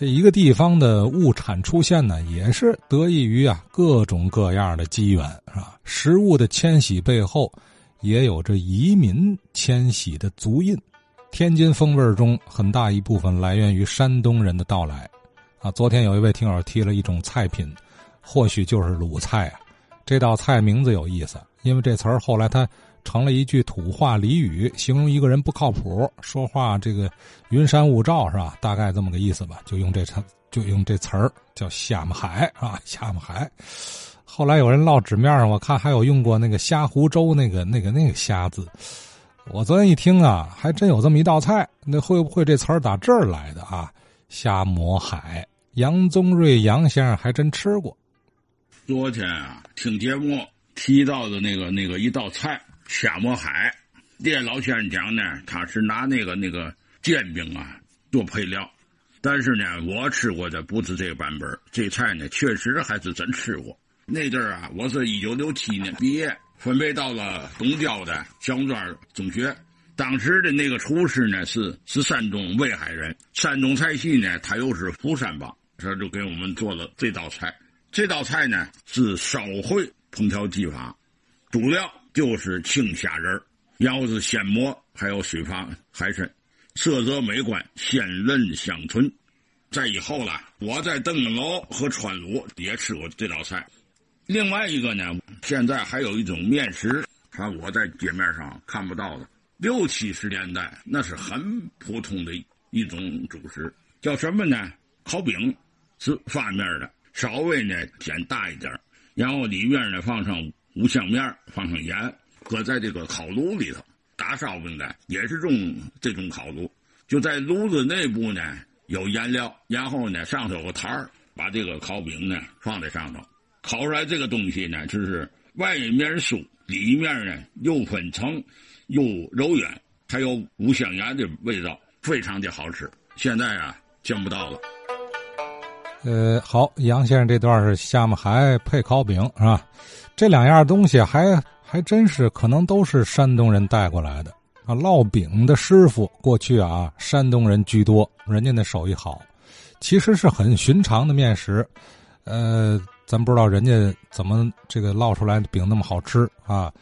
这一个地方的物产出现呢，也是得益于啊各种各样的机缘，是吧？食物的迁徙背后，也有着移民迁徙的足印。天津风味中很大一部分来源于山东人的到来，啊，昨天有一位听友提了一种菜品，或许就是鲁菜啊。这道菜名字有意思，因为这词儿后来他成了一句土话俚语，形容一个人不靠谱，说话这个云山雾罩是吧？大概这么个意思吧，就用这词，就用这词儿叫虾么海啊，虾么海。后来有人烙纸面上，我看还有用过那个虾湖州那个那个那个虾字。我昨天一听啊，还真有这么一道菜，那会不会这词儿打这儿来的啊？虾磨海，杨宗瑞杨先生还真吃过。昨天啊，听节目提到的那个那个一道菜虾磨海，这老先生讲呢，他是拿那个那个煎饼啊做配料，但是呢，我吃过的不是这个版本。这菜呢，确实还是真吃过。那阵儿啊，我是一九六七年毕业。分配到了东郊的小庄中学，当时的那个厨师呢是是山东威海人，山东菜系呢他又是福山帮，他就给我们做了这道菜。这道菜呢是烧烩烹调技法，主料就是青虾仁腰子鲜磨，还有水发海参，色泽美观，鲜嫩香醇。再以后了，我在邓楼和川鲁也吃过这道菜。另外一个呢，现在还有一种面食，看我在街面上看不到的。六七十年代那是很普通的一种主食，叫什么呢？烤饼，是发面的，稍微呢煎大一点，然后里面呢放上五香面，放上盐，搁在这个烤炉里头打烧饼的，也是用这种烤炉。就在炉子内部呢有颜料，然后呢上头有个台儿，把这个烤饼呢放在上头。烤出来这个东西呢，就是外面酥，里面呢又粉层，又柔软，还有五香盐的味道，非常的好吃。现在啊，见不到了。呃，好，杨先生这段是虾米海配烤饼是吧？这两样东西还还真是可能都是山东人带过来的啊。烙饼的师傅过去啊，山东人居多，人家那手艺好，其实是很寻常的面食，呃。咱不知道人家怎么这个烙出来的饼那么好吃啊？